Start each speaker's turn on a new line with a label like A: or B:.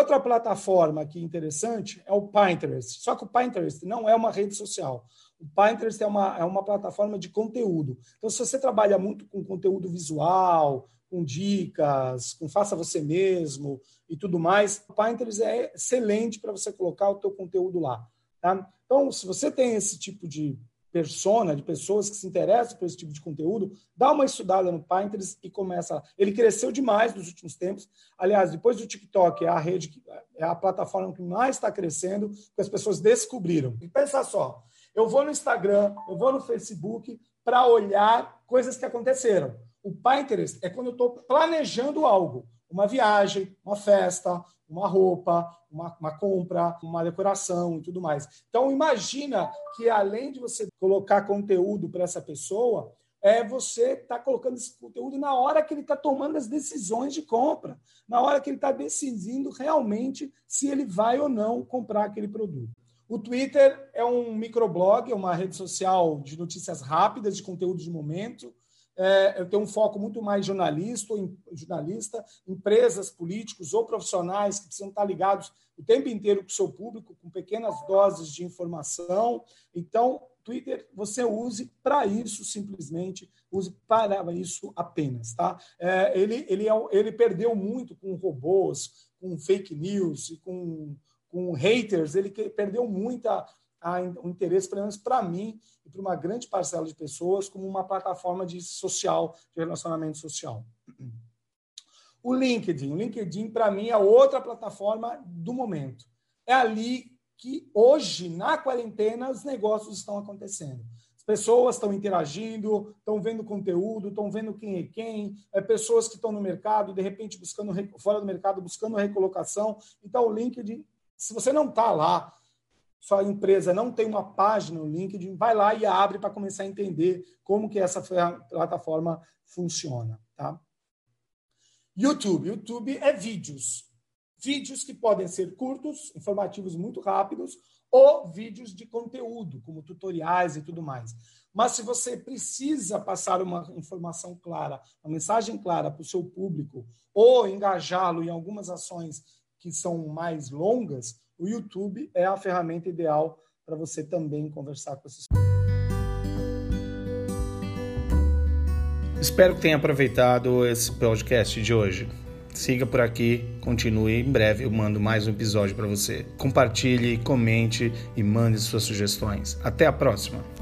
A: Outra plataforma é interessante é o Pinterest. Só que o Pinterest não é uma rede social. O Pinterest é uma, é uma plataforma de conteúdo. Então, se você trabalha muito com conteúdo visual, com dicas, com faça você mesmo e tudo mais, o Pinterest é excelente para você colocar o teu conteúdo lá. Tá? Então, se você tem esse tipo de persona, de pessoas que se interessam por esse tipo de conteúdo, dá uma estudada no Pinterest e começa. Ele cresceu demais nos últimos tempos. Aliás, depois do TikTok, é a rede, que, é a plataforma que mais está crescendo, porque as pessoas descobriram. E pensa só, eu vou no Instagram, eu vou no Facebook para olhar coisas que aconteceram. O Pinterest é quando eu estou planejando algo uma viagem, uma festa, uma roupa, uma, uma, compra, uma decoração e tudo mais. Então, imagina que além de você colocar conteúdo para essa pessoa, é você está colocando esse conteúdo na hora que ele está tomando as decisões de compra, na hora que ele está decidindo realmente se ele vai ou não comprar aquele produto. O Twitter é um microblog, é uma rede social de notícias rápidas, de conteúdo de momento é, eu tenho um foco muito mais jornalista, jornalista, empresas, políticos ou profissionais que precisam estar ligados o tempo inteiro com o seu público, com pequenas doses de informação. Então, Twitter você use para isso simplesmente, use para isso apenas, tá? É, ele, ele, é, ele perdeu muito com robôs, com fake news e com, com haters, ele perdeu muita a, o interesse, pelo menos para mim e para uma grande parcela de pessoas, como uma plataforma de social, de relacionamento social. O LinkedIn. O LinkedIn, para mim, é outra plataforma do momento. É ali que hoje, na quarentena, os negócios estão acontecendo. As pessoas estão interagindo, estão vendo conteúdo, estão vendo quem é quem, é pessoas que estão no mercado, de repente buscando fora do mercado, buscando recolocação. Então, o LinkedIn, se você não está lá, sua empresa não tem uma página no LinkedIn, vai lá e abre para começar a entender como que essa plataforma funciona, tá? YouTube. YouTube é vídeos. Vídeos que podem ser curtos, informativos muito rápidos, ou vídeos de conteúdo, como tutoriais e tudo mais. Mas se você precisa passar uma informação clara, uma mensagem clara para o seu público, ou engajá-lo em algumas ações que são mais longas, o YouTube é a ferramenta ideal para você também conversar com esses.
B: Espero que tenha aproveitado esse podcast de hoje. Siga por aqui, continue. Em breve eu mando mais um episódio para você. Compartilhe, comente e mande suas sugestões. Até a próxima!